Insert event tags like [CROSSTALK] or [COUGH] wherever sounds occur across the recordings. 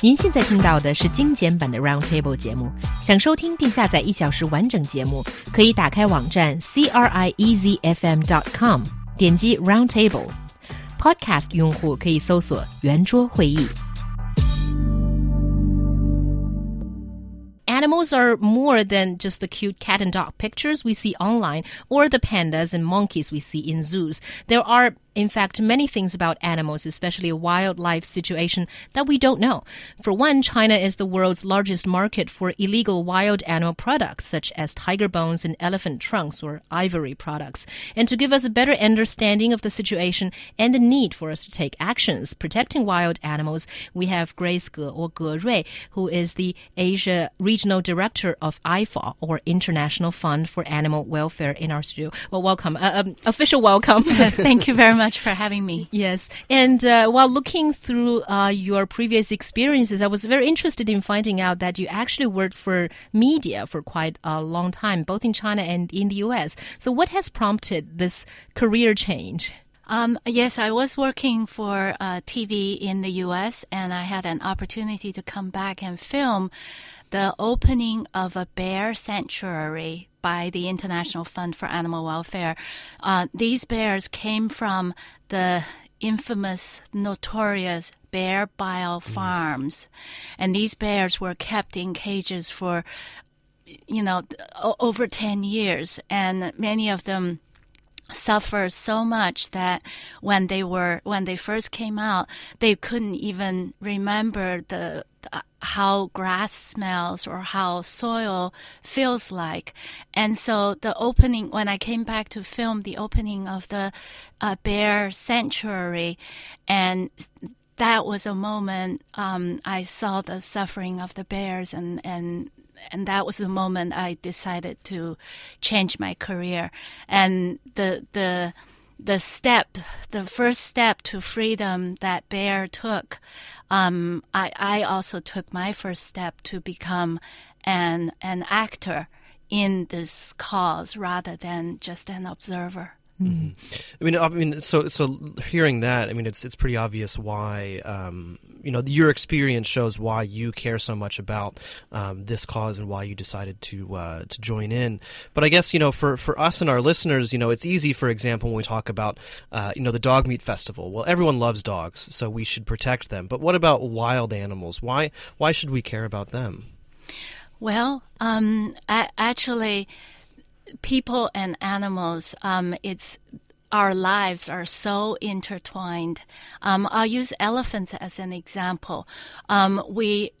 您现在听到的是精简版的 Roundtable 节目。想收听并下载一小时完整节目，可以打开网站 c r i e z f m dot com，点击 Roundtable。Podcast 用户可以搜索圆桌会议。Animals are more than just the cute cat and dog pictures we see online or the pandas and monkeys we see in zoos. There are in fact, many things about animals, especially a wildlife situation, that we don't know. For one, China is the world's largest market for illegal wild animal products, such as tiger bones and elephant trunks or ivory products. And to give us a better understanding of the situation and the need for us to take actions protecting wild animals, we have Grace Ge or Ge Rui, who is the Asia Regional Director of IFAW, or International Fund for Animal Welfare, in our studio. Well, welcome. Uh, um, official welcome. [LAUGHS] Thank you very much much for having me. Yes. And uh, while looking through uh, your previous experiences, I was very interested in finding out that you actually worked for media for quite a long time, both in China and in the US. So, what has prompted this career change? Um, yes, I was working for uh, TV in the U.S. and I had an opportunity to come back and film the opening of a bear sanctuary by the International Fund for Animal Welfare. Uh, these bears came from the infamous, notorious bear bile mm. farms, and these bears were kept in cages for, you know, over ten years, and many of them suffer so much that when they were when they first came out they couldn't even remember the how grass smells or how soil feels like. And so the opening, when I came back to film the opening of the uh, bear sanctuary, and that was a moment um, I saw the suffering of the bears, and and and that was the moment I decided to change my career. And the the the step, the first step to freedom that Bear took, um, I, I also took my first step to become an an actor in this cause rather than just an observer. Mm-hmm. I mean, I mean, so so hearing that, I mean, it's it's pretty obvious why um, you know your experience shows why you care so much about um, this cause and why you decided to uh, to join in. But I guess you know for for us and our listeners, you know, it's easy, for example, when we talk about uh, you know the dog meat festival. Well, everyone loves dogs, so we should protect them. But what about wild animals? Why why should we care about them? Well, um, actually people and animals, um, it's our lives are so intertwined. Um, I'll use elephants as an example. Um, we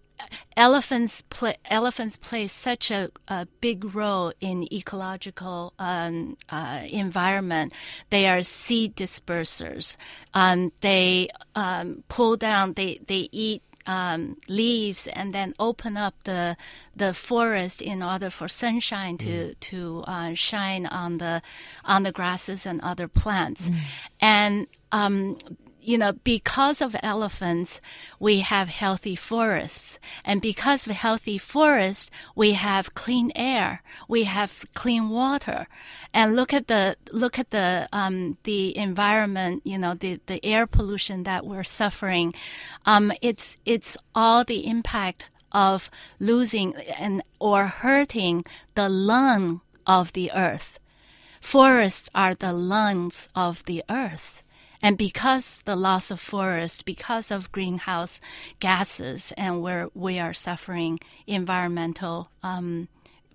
elephants play elephants play such a, a big role in ecological um, uh, environment. They are seed dispersers. Um, they um, pull down. They they eat um, leaves and then open up the the forest in order for sunshine to mm. to uh, shine on the on the grasses and other plants, mm. and um, you know, because of elephants, we have healthy forests. And because of healthy forests, we have clean air. We have clean water. And look at the, look at the, um, the environment, you know, the, the air pollution that we're suffering. Um, it's, it's all the impact of losing and, or hurting the lung of the earth. Forests are the lungs of the earth. And because the loss of forest, because of greenhouse gases, and where we are suffering environmental um,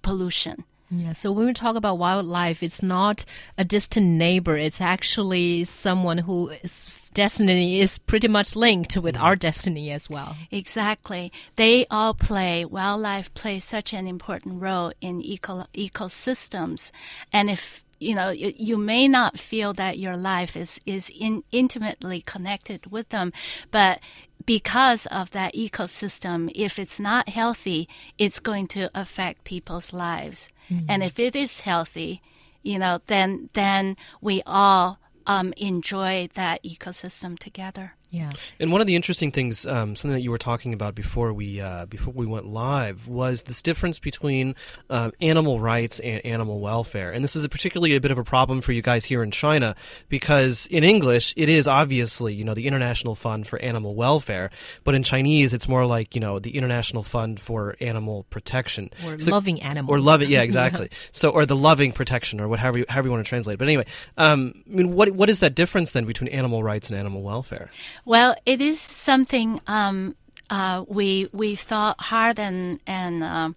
pollution. Yeah, so when we talk about wildlife, it's not a distant neighbor. It's actually someone whose destiny is pretty much linked with our destiny as well. Exactly. They all play, wildlife plays such an important role in eco- ecosystems. And if you know you, you, may not feel that your life is is in, intimately connected with them but because of that ecosystem if it's not healthy it's going to affect people's lives mm-hmm. and if it is healthy you know then then we all um, enjoy that ecosystem together Yeah. And one of the interesting things, um, something that you were talking about before we uh, before we went live, was this difference between um, animal rights and animal welfare. And this is a particularly a bit of a problem for you guys here in China because in English it is obviously you know the International Fund for Animal Welfare, but in Chinese it's more like you know the International Fund for Animal Protection Or So- loving animals. or love it. Yeah, [LAUGHS] exactly. So or the loving protection or whatever you, however you want to translate. it. But anyway, um, I mean, what what is that difference then between animal rights and animal welfare? Well, it is something um, uh, we we thought hard and and um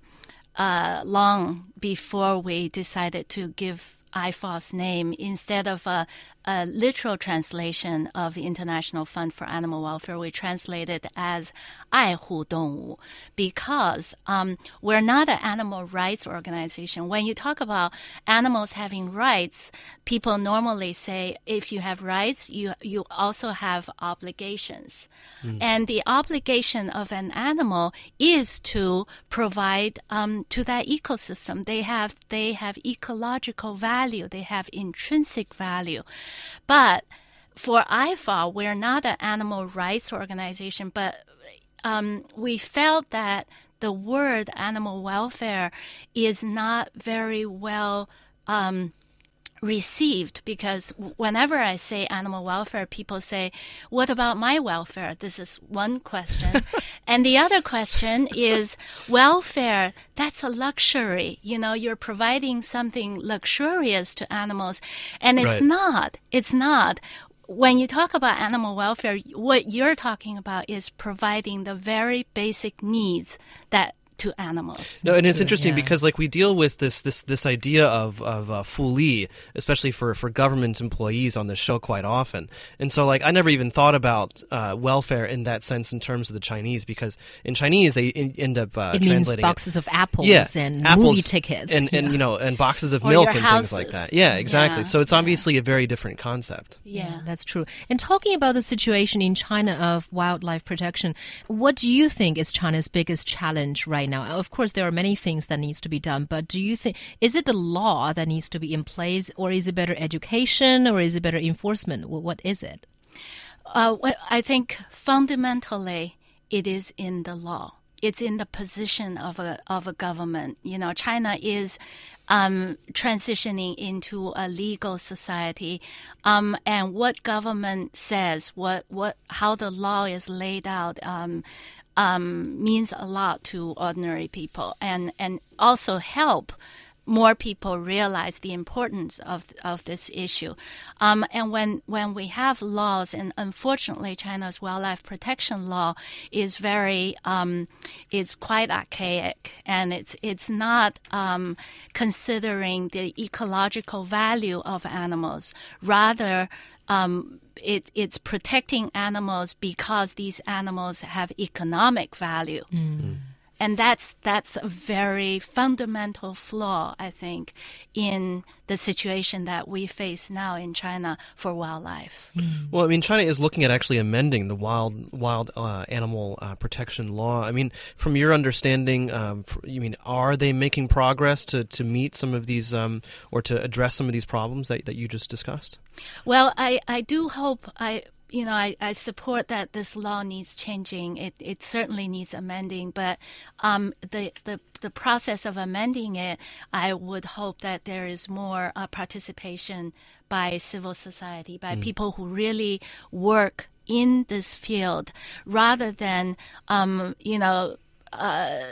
uh, long before we decided to give IFAW's name instead of a, a, literal translation of International Fund for Animal Welfare. We translate it as 爱护动物 because um, we're not an animal rights organization. When you talk about animals having rights, people normally say if you have rights, you you also have obligations, mm. and the obligation of an animal is to provide um, to that ecosystem. They have they have ecological value they have intrinsic value, but for IFAW, we're not an animal rights organization, but um, we felt that the word animal welfare is not very well um, received because whenever I say animal welfare, people say, What about my welfare? This is one question. [LAUGHS] and the other question is, Welfare, that's a luxury. You know, you're providing something luxurious to animals. And it's Right. not. It's not when you talk about animal welfare, what you're talking about is providing the very basic needs that to animals. No, and it's interesting yeah. because like we deal with this this this idea of of uh, fuli, especially for for government employees on this show quite often. And so like I never even thought about uh, welfare in that sense in terms of the Chinese because in Chinese they in, end up uh, it means translating boxes of apples yeah, and apples movie tickets. and and Yeah. you know and boxes of Or milk your and things like that. Yeah, exactly. Yeah, So it's yeah. obviously a very different concept. Yeah. that's true. And talking about the situation in China of wildlife protection, what do you think is China's biggest challenge right now? Of course, there are many things that needs to be done, but do you think is it the law that needs to be in place, or is it better education, or is it better enforcement? What is it? Uh, what I think fundamentally it is in the law. It's in the position of a of a government. You know, China is um, transitioning into a legal society, um, and what government says, what what how the law is laid out. Um, um, means a lot to ordinary people, and and also help more people realize the importance of of this issue. Um, and when when we have laws, and unfortunately, China's wildlife protection law is very um, is quite archaic, and it's it's not um, considering the ecological value of animals. Rather. Um, it, it's protecting animals because these animals have economic value mm. Mm. And that's that's a very fundamental flaw i think in the situation that we face now in china for wildlife Well, I mean, China is looking at actually amending the wild wild uh, animal uh, protection law. I mean, from your understanding, um, you mean are they making progress to, to meet some of these um, or to address some of these problems that, that you just discussed? well i i do hope i you know, I, I support that this law needs changing. It, it certainly needs amending, but um, the, the the process of amending it, I would hope that there is more uh, participation by civil society, by people who really work in this field, rather than um, you know. Uh,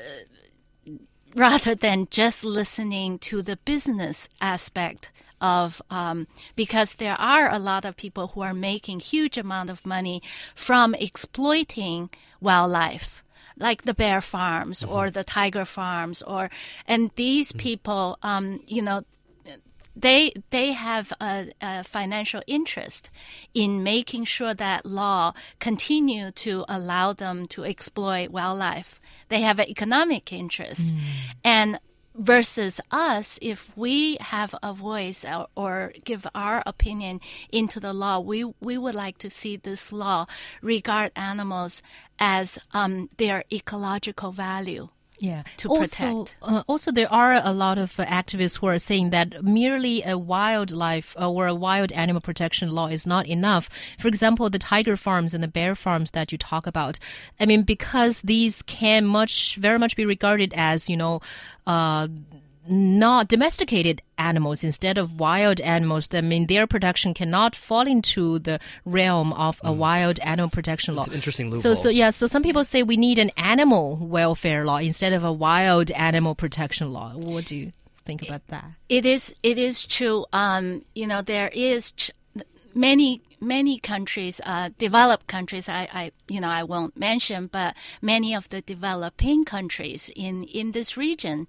rather than just listening to the business aspect of um, because there are a lot of people who are making huge amount of money from exploiting wildlife like the bear farms or the tiger farms or and these people um, you know they they have a, a financial interest in making sure that law continue to allow them to exploit wildlife. They have an economic interest, and versus us, if we have a voice or, or give our opinion into the law, we we would like to see this law regard animals as um, their ecological value Yeah. to also, protect. Uh, also, there are a lot of uh, activists who are saying that merely a wildlife uh, or a wild animal protection law is not enough. For example, the tiger farms and the bear farms that you talk about. I mean, because these can much, very much be regarded as, you know, uh, not domesticated animals instead of wild animals. I mean, their production cannot fall into the realm of a wild animal protection law. It's an interesting So, loophole. so yeah. So some people say we need an animal welfare law instead of a wild animal protection law. What do you think about that? It is it is true. Um, you know, there is ch- many many countries, uh, developed countries. I, I you know I won't mention, but many of the developing countries in in this region,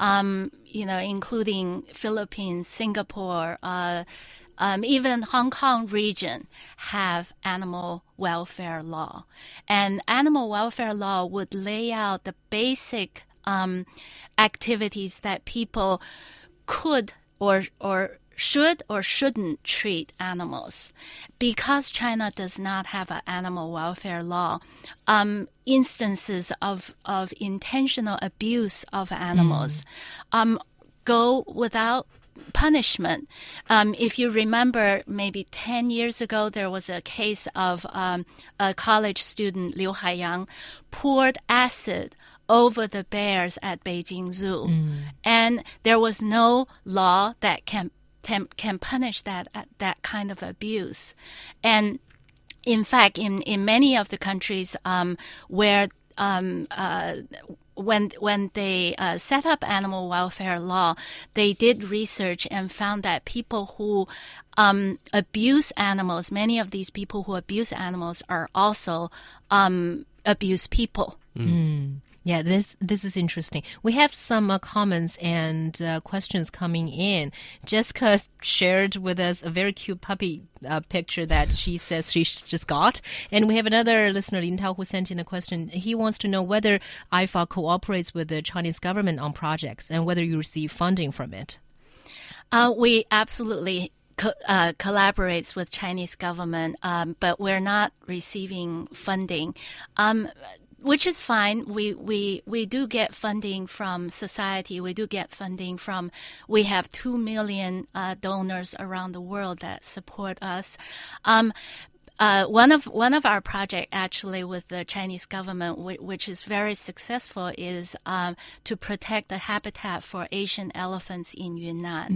um, you know, including Philippines, Singapore. Uh, um, even Hong Kong region have animal welfare law, and animal welfare law would lay out the basic um, activities that people could or or should or shouldn't treat animals. Because China does not have an animal welfare law, um, instances of, of intentional abuse of animals um, go without punishment. Um, if you remember, maybe 10 years ago, there was a case of um, a college student, Liu Haiyang, poured acid over the bears at Beijing Zoo. And there was no law that can, can, can punish that, that kind of abuse. And in fact, in, in many of the countries um, where um, uh, when when they uh, set up animal welfare law, they did research and found that people who um, abuse animals, many of these people who abuse animals are also um, abuse people. Yeah, this this is interesting. We have some uh, comments and uh, questions coming in. Jessica shared with us a very cute puppy uh, picture that she says she just got, and we have another listener, Lin Tao, who sent in a question. He wants to know whether IFAW cooperates with the Chinese government on projects and whether you receive funding from it. Uh, we absolutely co- uh, collaborates with Chinese government, um, but we're not receiving funding. Um, which is fine. We, we, we do get funding from society. We do get funding from, we have 2 million uh, donors around the world that support us. Um, uh, one of one of our project actually with the Chinese government, whi- which is very successful, is um, to protect the habitat for Asian elephants in Yunnan.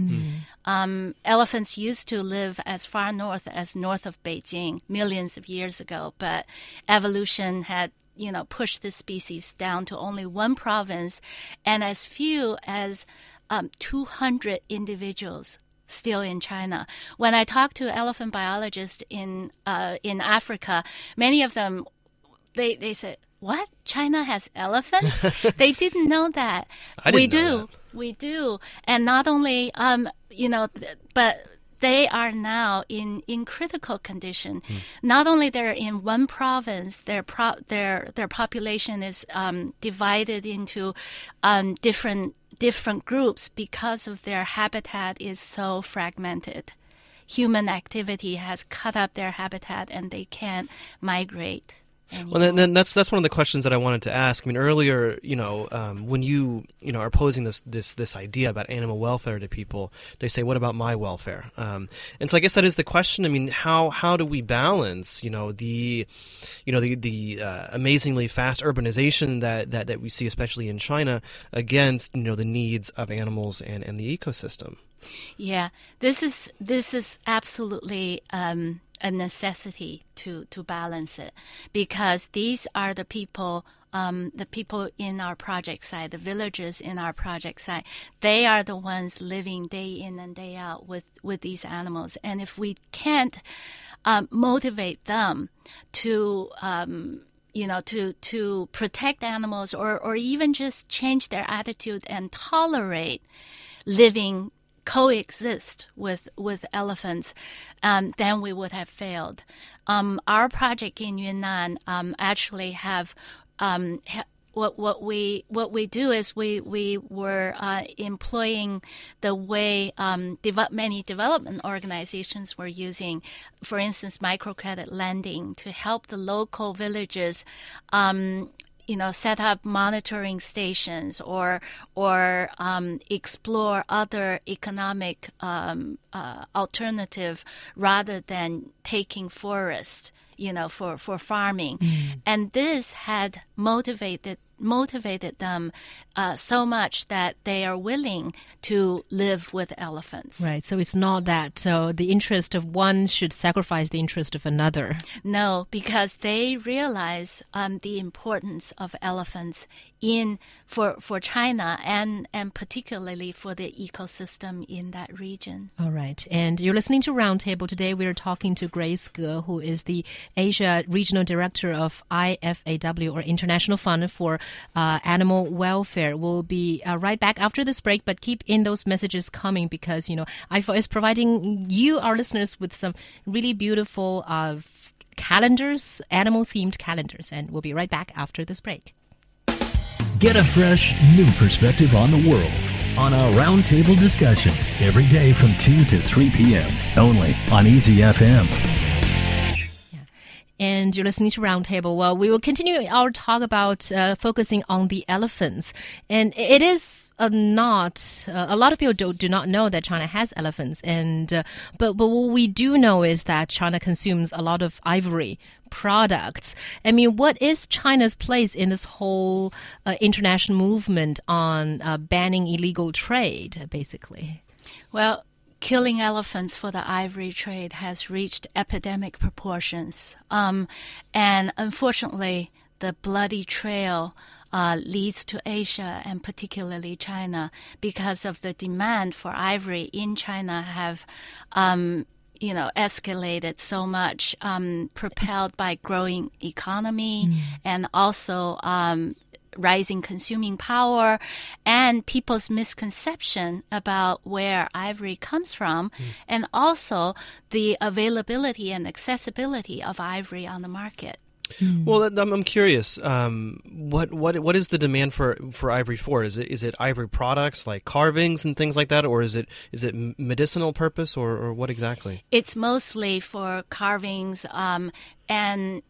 Um, elephants used to live as far north as north of Beijing millions of years ago, but evolution had you know push this species down to only one province, and as few as um, 200 individuals still in China. When I talk to elephant biologists in uh, in Africa, many of them they they said, "What? China has elephants?" [LAUGHS] they didn't know that. I we didn't know do, we do, and not only um, you know, but they are now in, in critical condition. Not only they're in one province, their pro- their their population is um, divided into um, different different groups because of their habitat is so fragmented. Human activity has cut up their habitat and they can't migrate. Well, then, that's that's one of the questions that I wanted to ask. I mean, earlier, you know, um, when you you know are posing this this this idea about animal welfare to people, they say, "What about my welfare?" Um, and so I guess that is the question. I mean, how how do we balance, you know, the you know the the uh, amazingly fast urbanization that, that that we see, especially in China, against you know the needs of animals and and the ecosystem. Yeah, this is this is absolutely um, a necessity to to balance it because these are the people. Um, the people in our project site, the villagers in our project site, they are the ones living day in and day out with, with these animals. And if we can't um, motivate them to um, you know, to to protect animals, or or even just change their attitude and tolerate living coexist with with elephants, um, then we would have failed. Um, our project in Yunnan um, actually have. Um, ha- what what we what we do is we we were uh, employing the way um, many development organizations were using, for instance, microcredit lending to help the local villages. You know, set up monitoring stations or or um, explore other economic um, uh, alternative rather than taking forest, you know, for for farming, and this had motivated motivated them uh, so much that they are willing to live with elephants. Right. So it's not that uh, the interest of one should sacrifice the interest of another. No, because they realize um, the importance of elephants in for for China and and particularly for the ecosystem in that region. All right. And you're listening to Roundtable today. We're talking to Grace Ge, who is the Asia Regional Director of IFAW or International Fund for uh, Animal Welfare. We'll be uh, right back after this break, but keep in those messages coming because you know IFAW is providing you, our listeners, with some really beautiful uh, calendars, animal themed calendars, and we'll be right back after this break. Get a fresh, new perspective on the world on our roundtable discussion every day from 2 to 3 p.m. only on EZFM. And you're listening to Roundtable. Well, we will continue our talk about uh, focusing on the elephants. And it is uh, not uh, a lot of people do, do not know that China has elephants, and uh, but but what we do know is that China consumes a lot of ivory products. I mean, what is China's place in this whole uh, international movement on banning illegal trade, basically? Well, killing elephants for the ivory trade has reached epidemic proportions. Um, and unfortunately, the bloody trail uh, leads to Asia and particularly China because of the demand for ivory in China have. Um, you know, escalated so much, um, propelled by growing economy mm. and also um, rising consuming power and people's misconception about where ivory comes from, mm. and also the availability and accessibility of ivory on the market. Mm. Well, I'm curious. Um, what what what is the demand for for ivory for? Is it is it ivory products like carvings and things like that, or is it is it medicinal purpose, or, or what exactly? It's mostly for carvings um, and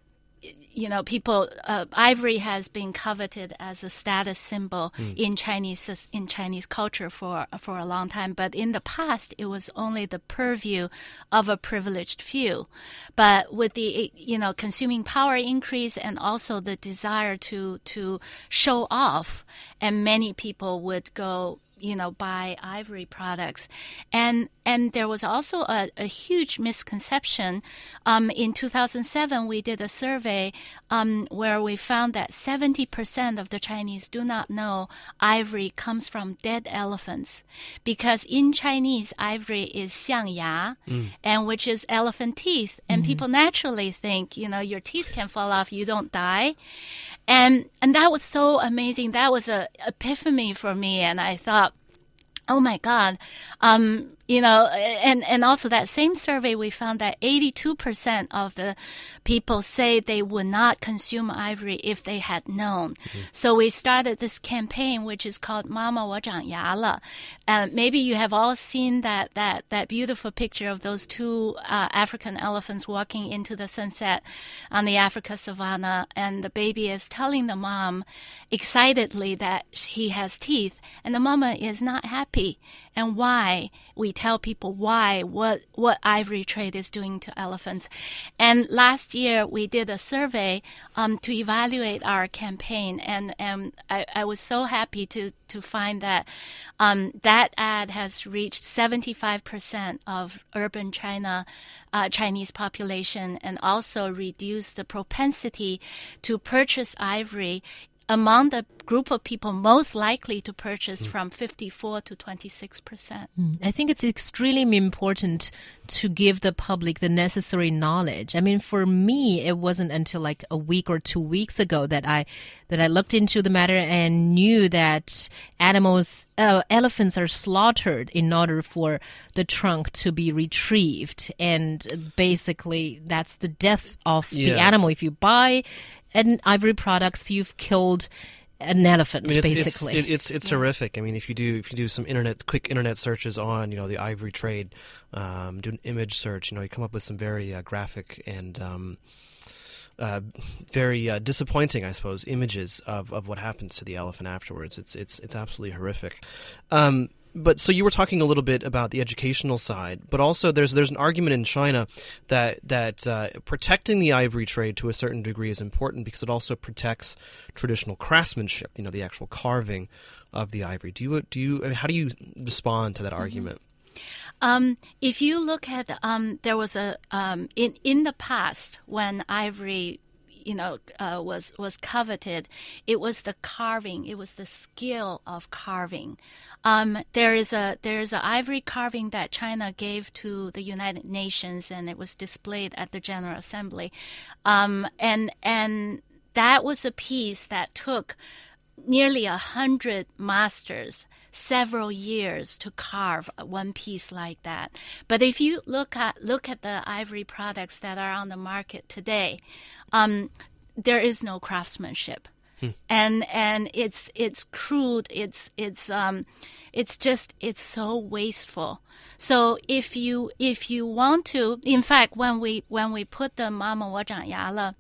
you know, people uh, ivory has been coveted as a status symbol mm. in Chinese in Chinese culture for for a long time. But in the past, it was only the purview of a privileged few. But with the you know consuming power increase and also the desire to to show off, and many people would go you know, buy ivory products. And and there was also a, a huge misconception. Um, in 2007, we did a survey um, where we found that 70% of the Chinese do not know ivory comes from dead elephants, because in Chinese, ivory is xiangya, mm. and which is elephant teeth, and mm-hmm. people naturally think, you know, your teeth can fall off, you don't die, and and that was so amazing. That was a epiphany for me, and I thought Oh my God. Um, you know and and also that same survey we found that 82% of the people say they would not consume ivory if they had known. Mm-hmm. so we started this campaign which is called mama wo zhang ya uh, maybe you have all seen that that that beautiful picture of those two uh, african elephants walking into the sunset on the africa savannah and the baby is telling the mom excitedly that he has teeth and the mama is not happy. And why? We tell people why, what, what ivory trade is doing to elephants. And last year we did a survey um, to evaluate our campaign, and, and I, I was so happy to, to find that um, that ad has reached 75% of urban China uh, Chinese population and also reduced the propensity to purchase ivory among the group of people most likely to purchase mm. from 54 to 26 percent. Mm. I think it's extremely important to give the public the necessary knowledge. I mean, for me, it wasn't until like a week or two weeks ago that I that I looked into the matter and knew that animals, uh, elephants, are slaughtered in order for the trunk to be retrieved, and basically that's the death of yeah. the animal. If you buy an ivory products, you've killed an elephant, I mean, it's, basically. It's it's, it's yes. horrific. I mean, if you do if you do some internet quick internet searches on you know the ivory trade, um, do an image search, you know, you come up with some very uh, graphic and um, uh, very uh, disappointing, I suppose, images of, of what happens to the elephant afterwards. It's it's it's absolutely horrific. Um, but so you were talking a little bit about the educational side, but also there's there's an argument in China that that uh, protecting the ivory trade to a certain degree is important because it also protects traditional craftsmanship. You know, the actual carving of the ivory. Do you do you I mean, how do you respond to that mm-hmm. argument? Um, if you look at, um, there was a um, in in the past when ivory you know uh, was was coveted it was the carving it was the skill of carving. Um, there is a there is an ivory carving that China gave to the United Nations and it was displayed at the General Assembly. Um, and and that was a piece that took nearly a hundred masters several years to carve one piece like that. But if you look at look at the ivory products that are on the market today, um, there is no craftsmanship. Hmm. And and it's it's crude. It's it's um, it's just it's so wasteful. So if you if you want to, in fact, when we when we put the Mama Wo yala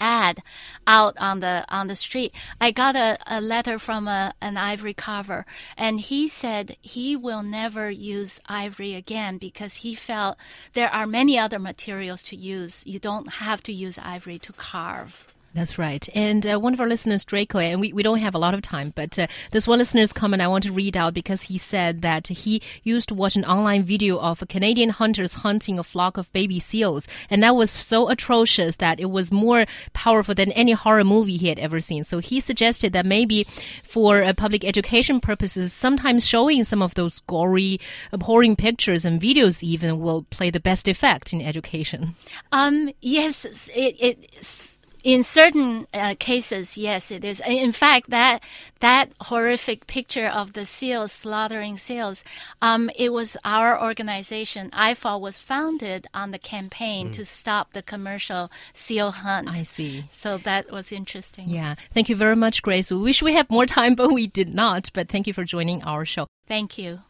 ad out on the on the street. I got a, a letter from a, an ivory carver, and he said he will never use ivory again because he felt there are many other materials to use. You don't have to use ivory to carve. That's right. And uh, one of our listeners, Draco, and we, we don't have a lot of time, but uh, this one listener's comment I want to read out because he said that he used to watch an online video of a Canadian hunters hunting a flock of baby seals. And that was so atrocious that it was more powerful than any horror movie he had ever seen. So he suggested that maybe for uh, public education purposes, sometimes showing some of those gory, abhorring pictures and videos even will play the best effect in education. Um, yes, it, it in certain uh, cases, yes, it is. In fact, that that horrific picture of the seals slaughtering seals, um, it was our organization. IFAW was founded on the campaign mm. to stop the commercial seal hunt. I see. So that was interesting. Yeah. Thank you very much, Grace. We wish we had more time, [LAUGHS] but we did not. But thank you for joining our show. Thank you.